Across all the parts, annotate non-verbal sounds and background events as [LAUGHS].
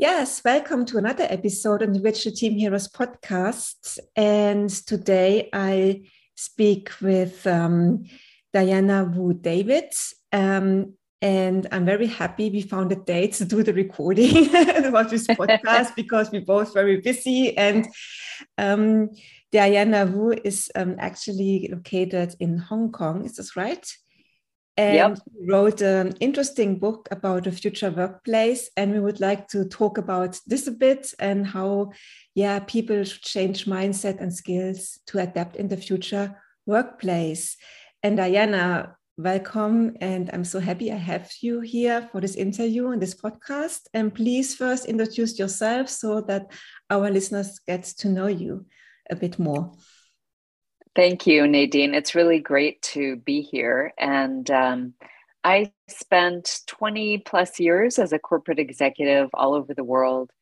Yes, welcome to another episode on the Virtual Team Heroes podcast. And today I speak with um, Diana Wu David. Um, and I'm very happy we found a date to do the recording [LAUGHS] about this podcast [LAUGHS] because we're both very busy. And um, Diana Wu is um, actually located in Hong Kong. Is this right? And yep. wrote an interesting book about the future workplace. And we would like to talk about this a bit and how, yeah, people should change mindset and skills to adapt in the future workplace. And Diana, welcome. And I'm so happy I have you here for this interview and this podcast. And please first introduce yourself so that our listeners get to know you a bit more. Thank you, Nadine. It's really great to be here. And um, I spent 20 plus years as a corporate executive all over the world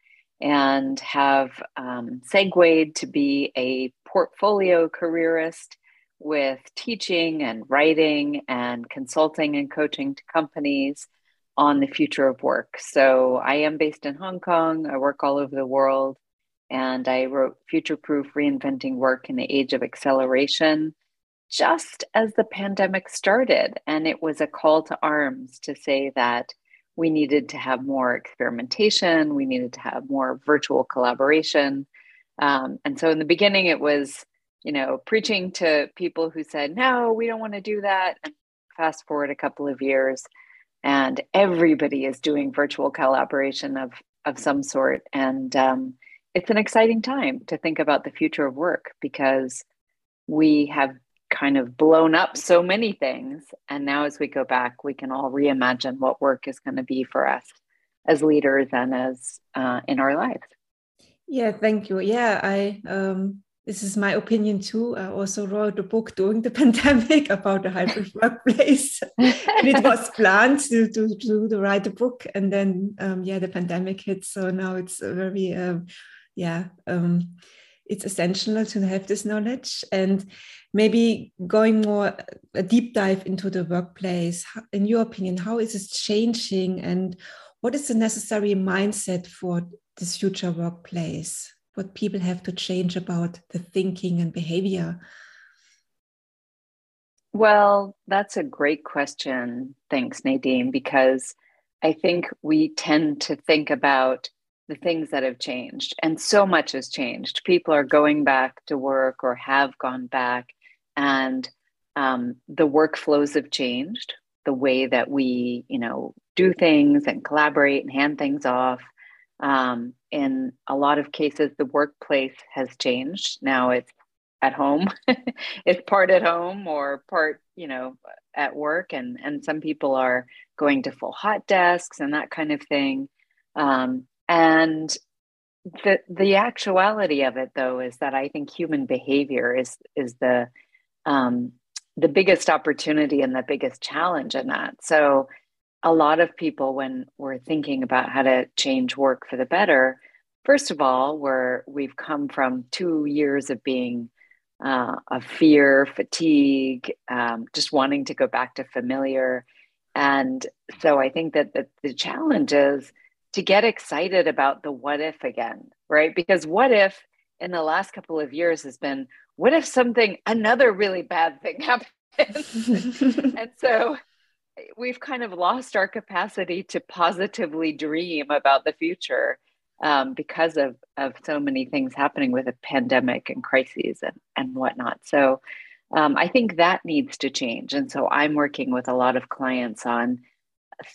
and have um, segued to be a portfolio careerist with teaching and writing and consulting and coaching to companies on the future of work. So I am based in Hong Kong. I work all over the world and I wrote Future Proof Reinventing Work in the Age of Acceleration just as the pandemic started. And it was a call to arms to say that we needed to have more experimentation, we needed to have more virtual collaboration. Um, and so in the beginning, it was, you know, preaching to people who said, no, we don't want to do that. And fast forward a couple of years, and everybody is doing virtual collaboration of, of some sort. And um, it's an exciting time to think about the future of work because we have kind of blown up so many things. And now, as we go back, we can all reimagine what work is going to be for us as leaders and as uh, in our lives. Yeah, thank you. Yeah, I um, this is my opinion too. I also wrote a book during the [LAUGHS] pandemic about the hybrid [LAUGHS] workplace, and it was planned to, to, to, write a book, and then um, yeah, the pandemic hit. So now it's a very um, yeah um, it's essential to have this knowledge and maybe going more a deep dive into the workplace. In your opinion how is it changing and what is the necessary mindset for this future workplace? What people have to change about the thinking and behavior? Well that's a great question. Thanks nadine because i think we tend to think about the things that have changed. And so much has changed. People are going back to work or have gone back, and um, the workflows have changed. The way that we, you know, do things and collaborate and hand things off. Um, in a lot of cases, the workplace has changed. Now it's at home, [LAUGHS] it's part at home or part, you know, at work, and and some people are going to full hot desks and that kind of thing. Um, and the the actuality of it though is that I think human behavior is is the um, the biggest opportunity and the biggest challenge in that. So a lot of people when we're thinking about how to change work for the better, first of all, we're we've come from two years of being uh, of fear, fatigue, um, just wanting to go back to familiar. And so I think that the, the challenge is to get excited about the what if again, right? Because what if in the last couple of years has been what if something, another really bad thing [LAUGHS] happens? [LAUGHS] and so we've kind of lost our capacity to positively dream about the future um, because of, of so many things happening with a pandemic and crises and, and whatnot. So um, I think that needs to change. And so I'm working with a lot of clients on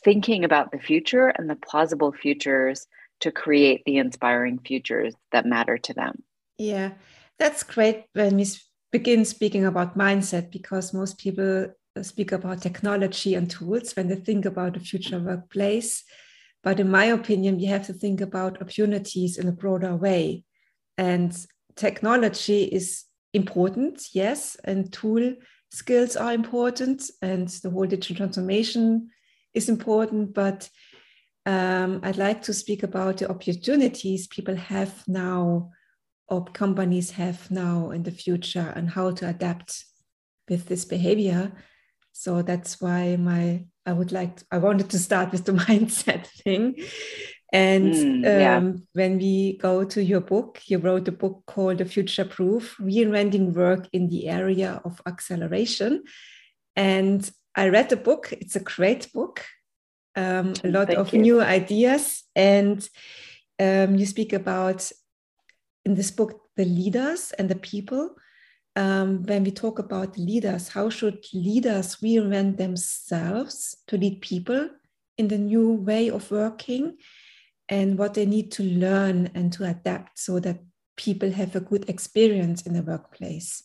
thinking about the future and the plausible futures to create the inspiring futures that matter to them. Yeah, that's great when we begin speaking about mindset because most people uh, speak about technology and tools when they think about the future workplace. But in my opinion, we have to think about opportunities in a broader way. And technology is important, yes, and tool skills are important, and the whole digital transformation is important, but um, I'd like to speak about the opportunities people have now or companies have now in the future and how to adapt with this behavior. So that's why my I would like to, I wanted to start with the [LAUGHS] mindset thing. And mm, yeah. um, when we go to your book, you wrote a book called The Future Proof Reinventing Work in the Area of Acceleration. And I read the book, it's a great book, um, a lot Thank of you. new ideas. And um, you speak about in this book the leaders and the people. Um, when we talk about leaders, how should leaders reinvent themselves to lead people in the new way of working? and what they need to learn and to adapt so that people have a good experience in the workplace.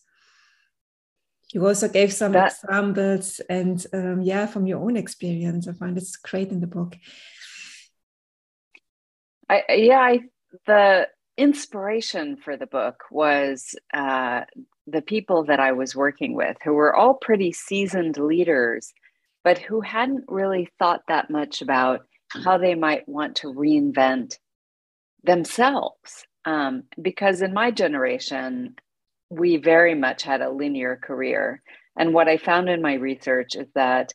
You also gave some that, examples and um, yeah, from your own experience. I find it's great in the book. I, yeah, I, the inspiration for the book was uh, the people that I was working with, who were all pretty seasoned leaders, but who hadn't really thought that much about how they might want to reinvent themselves. Um, because in my generation, we very much had a linear career. And what I found in my research is that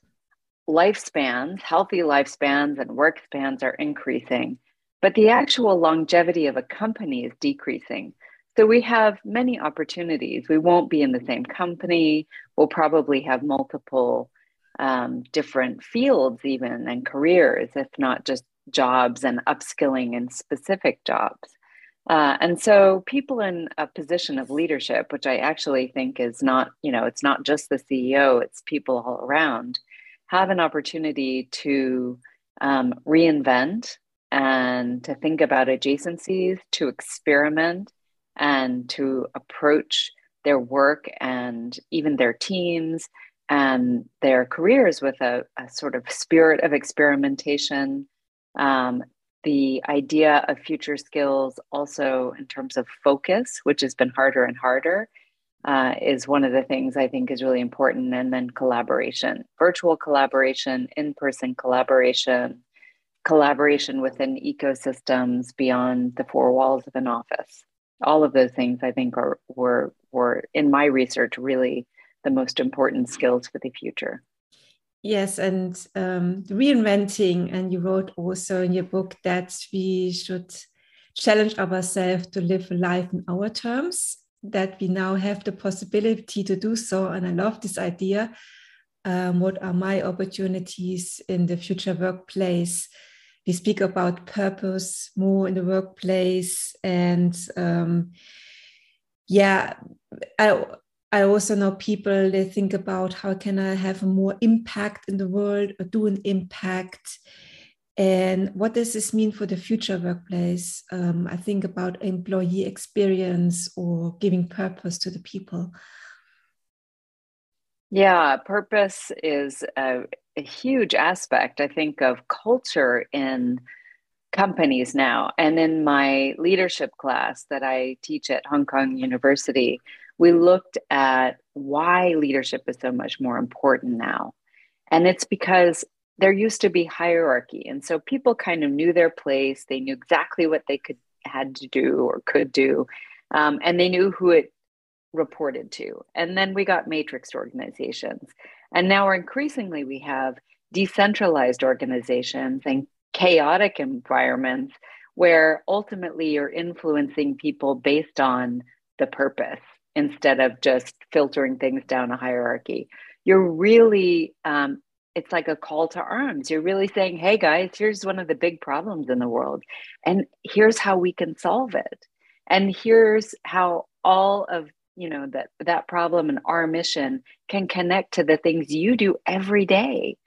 lifespans, healthy lifespans, and work spans are increasing, but the actual longevity of a company is decreasing. So we have many opportunities. We won't be in the same company. We'll probably have multiple um, different fields, even and careers, if not just jobs and upskilling in specific jobs. Uh, and so people in a position of leadership, which I actually think is not, you know, it's not just the CEO, it's people all around, have an opportunity to um, reinvent and to think about adjacencies, to experiment, and to approach their work and even their teams and their careers with a, a sort of spirit of experimentation. Um, the idea of future skills, also in terms of focus, which has been harder and harder, uh, is one of the things I think is really important. And then collaboration, virtual collaboration, in person collaboration, collaboration within ecosystems beyond the four walls of an office. All of those things I think are were were in my research really the most important skills for the future. Yes, and um, reinventing, and you wrote also in your book that we should challenge ourselves to live a life in our terms, that we now have the possibility to do so. And I love this idea. Um, what are my opportunities in the future workplace? We speak about purpose more in the workplace. And um, yeah, I, I also know people they think about how can I have more impact in the world or do an impact, and what does this mean for the future workplace? Um, I think about employee experience or giving purpose to the people. Yeah, purpose is a, a huge aspect, I think, of culture in companies now. And in my leadership class that I teach at Hong Kong University, we looked at why leadership is so much more important now. And it's because there used to be hierarchy. And so people kind of knew their place, they knew exactly what they could had to do or could do. Um, and they knew who it reported to. And then we got matrix organizations. And now increasingly we have decentralized organizations and chaotic environments where ultimately you're influencing people based on the purpose instead of just filtering things down a hierarchy. You're really, um, it's like a call to arms. You're really saying, hey guys, here's one of the big problems in the world, and here's how we can solve it. And here's how all of you know that that problem and our mission can connect to the things you do every day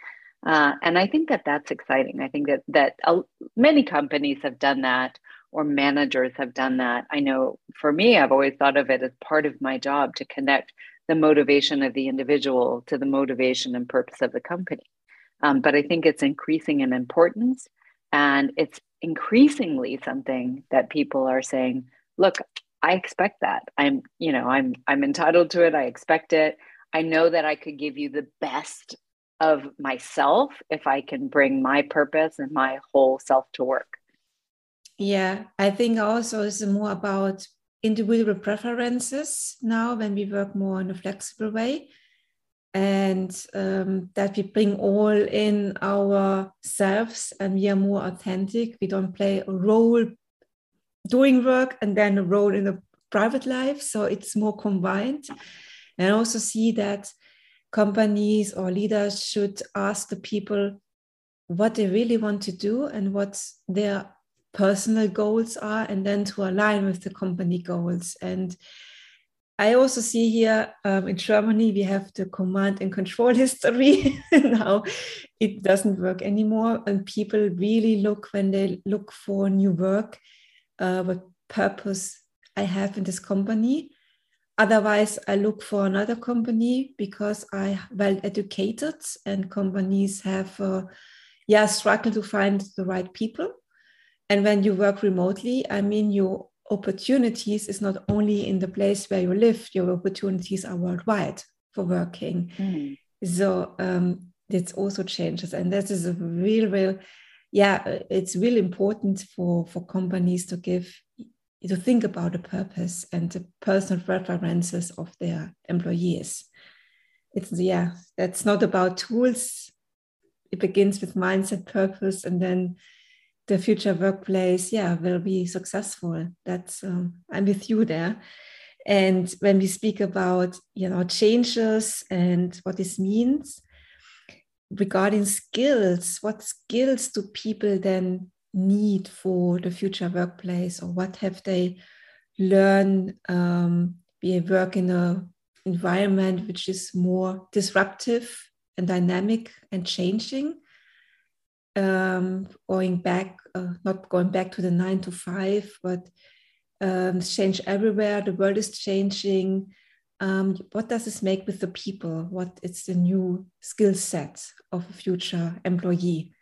uh, and i think that that's exciting i think that that uh, many companies have done that or managers have done that. I know for me, I've always thought of it as part of my job to connect the motivation of the individual to the motivation and purpose of the company. Um, but I think it's increasing in importance and it's increasingly something that people are saying, look, I expect that. I'm, you know, I'm I'm entitled to it. I expect it. I know that I could give you the best of myself if I can bring my purpose and my whole self to work. Yeah, I think also it's more about individual preferences now when we work more in a flexible way. and um, that we bring all in ourselves and we are more authentic. We don't play a role doing work and then a role in the private life. So it's more combined. And I also see that companies or leaders should ask the people what they really want to do and what their personal goals are, and then to align with the company goals. And I also see here um, in Germany, we have the command and control [LAUGHS] history. [LAUGHS] now it doesn't work anymore. And people really look when they look for new work, uh, what purpose I have in this company. Otherwise, I look for another company because I well educated and companies have, uh, yeah, struggle to find the right people. And when you work remotely, I mean, your opportunities is not only in the place where you live, your opportunities are worldwide for working. Mm. So um, it also changes. And this is a real, real, yeah, it's really important for, for companies to give, to think about the purpose and the personal preferences of their employees. It's, yeah, that's not about tools. It begins with mindset, purpose, and then the future workplace, yeah, will be successful. That's um, I'm with you there. And when we speak about you know changes and what this means regarding skills, what skills do people then need for the future workplace, or what have they learned? Um, we work in a environment which is more disruptive and dynamic and changing um, going back, uh, not going back to the nine to five, but um, change everywhere. The world is changing. Um, what does this make with the people? What is the new skill set of a future employee,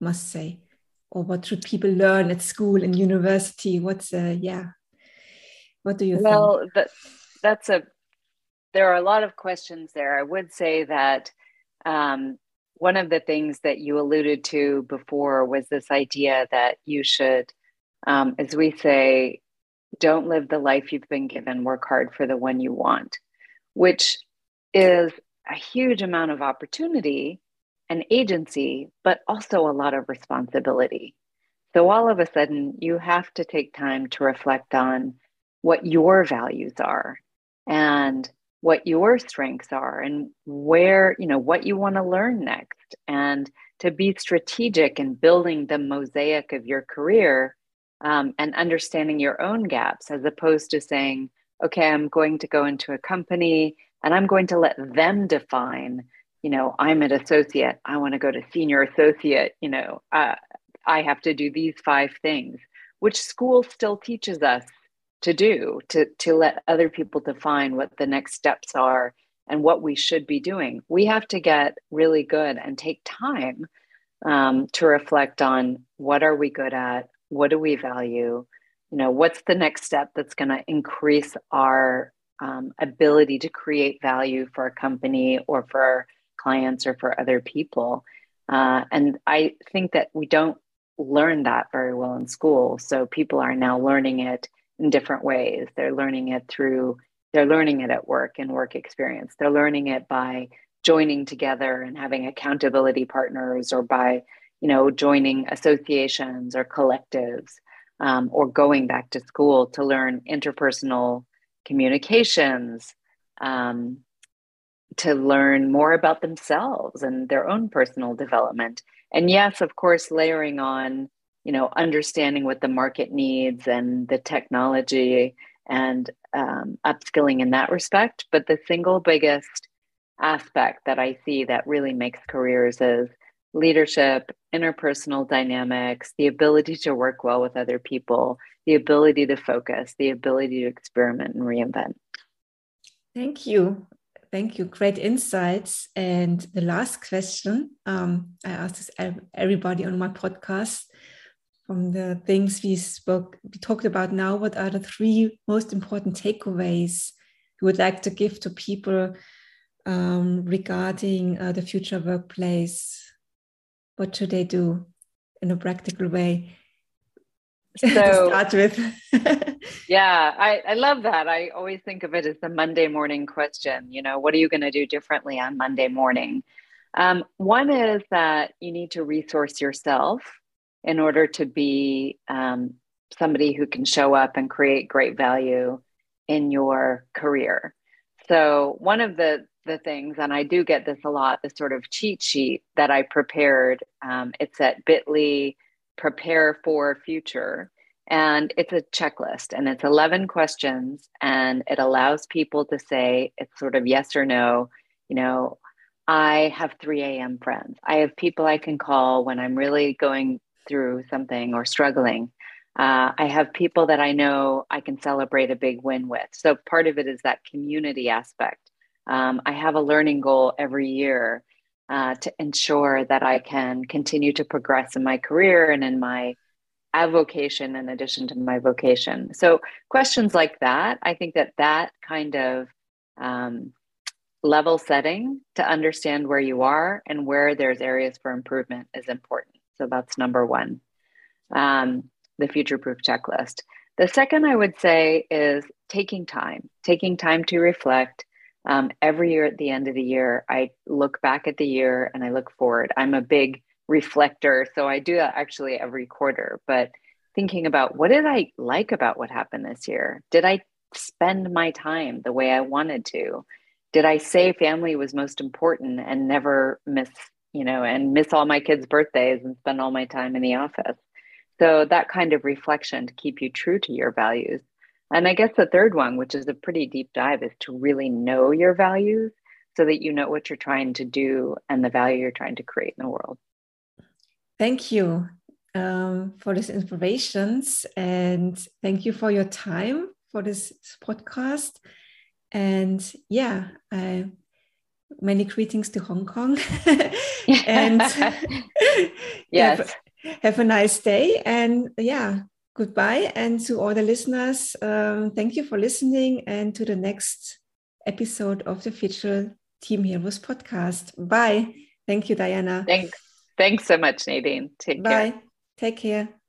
must say? Or what should people learn at school and university? What's, uh, yeah, what do you well, think? Well, that, that's a, there are a lot of questions there. I would say that um, one of the things that you alluded to before was this idea that you should, um, as we say, don't live the life you've been given, work hard for the one you want, which is a huge amount of opportunity and agency, but also a lot of responsibility. So, all of a sudden, you have to take time to reflect on what your values are and what your strengths are and where, you know, what you want to learn next. And to be strategic in building the mosaic of your career um, and understanding your own gaps as opposed to saying, okay, I'm going to go into a company and I'm going to let them define, you know, I'm an associate, I want to go to senior associate, you know, uh, I have to do these five things, which school still teaches us to do to to let other people define what the next steps are and what we should be doing. We have to get really good and take time um, to reflect on what are we good at what do we value you know what's the next step that's going to increase our um, ability to create value for a company or for our clients or for other people. Uh, and i think that we don't learn that very well in school. So people are now learning it in different ways. They're learning it through, they're learning it at work and work experience. They're learning it by joining together and having accountability partners or by, you know, joining associations or collectives um, or going back to school to learn interpersonal communications, um, to learn more about themselves and their own personal development. And yes, of course, layering on you know understanding what the market needs and the technology and um, upskilling in that respect. But the single biggest aspect that i see that really makes careers is leadership interpersonal dynamics the ability to work well with other people the ability to focus the ability to experiment and reinvent. Thank you. Thank you. Great insights. And the last question um, i ask this everybody on my podcast from the things we spoke we talked about now what are the three most important takeaways you would like to give to people um, regarding uh, the future workplace what should they do in a practical way [LAUGHS] so, start with. [LAUGHS] yeah, I, I love that. I always think of it as the Monday morning question. You know, what are you going to do differently on Monday morning? Um, one is that you need to resource yourself in order to be um, somebody who can show up and create great value in your career. So, one of the the things, and I do get this a lot, the sort of cheat sheet that I prepared. Um, it's at bit.ly prepare for future. And it's a checklist and it's 11 questions. And it allows people to say it's sort of yes or no. You know, I have 3 a.m. friends. I have people I can call when I'm really going through something or struggling. Uh, I have people that I know I can celebrate a big win with. So part of it is that community aspect. Um, I have a learning goal every year uh, to ensure that I can continue to progress in my career and in my avocation in addition to my vocation. So questions like that, I think that that kind of um, level setting to understand where you are and where there's areas for improvement is important. So that's number one, um, the future proof checklist. The second I would say is taking time, taking time to reflect, um, every year at the end of the year, I look back at the year and I look forward. I'm a big reflector, so I do that actually every quarter. But thinking about what did I like about what happened this year? Did I spend my time the way I wanted to? Did I say family was most important and never miss, you know, and miss all my kids' birthdays and spend all my time in the office? So that kind of reflection to keep you true to your values and I guess the third one, which is a pretty deep dive, is to really know your values so that you know what you're trying to do and the value you're trying to create in the world. Thank you um, for these inspirations and thank you for your time for this podcast. And yeah, uh, many greetings to Hong Kong. [LAUGHS] and [LAUGHS] [LAUGHS] yes. Have, have a nice day. And yeah, goodbye. And to all the listeners, um, thank you for listening and to the next episode of the Future Team Heroes podcast. Bye. Thank you, Diana. Thanks. Thanks so much, Nadine. Take Bye. care. Bye. Take care.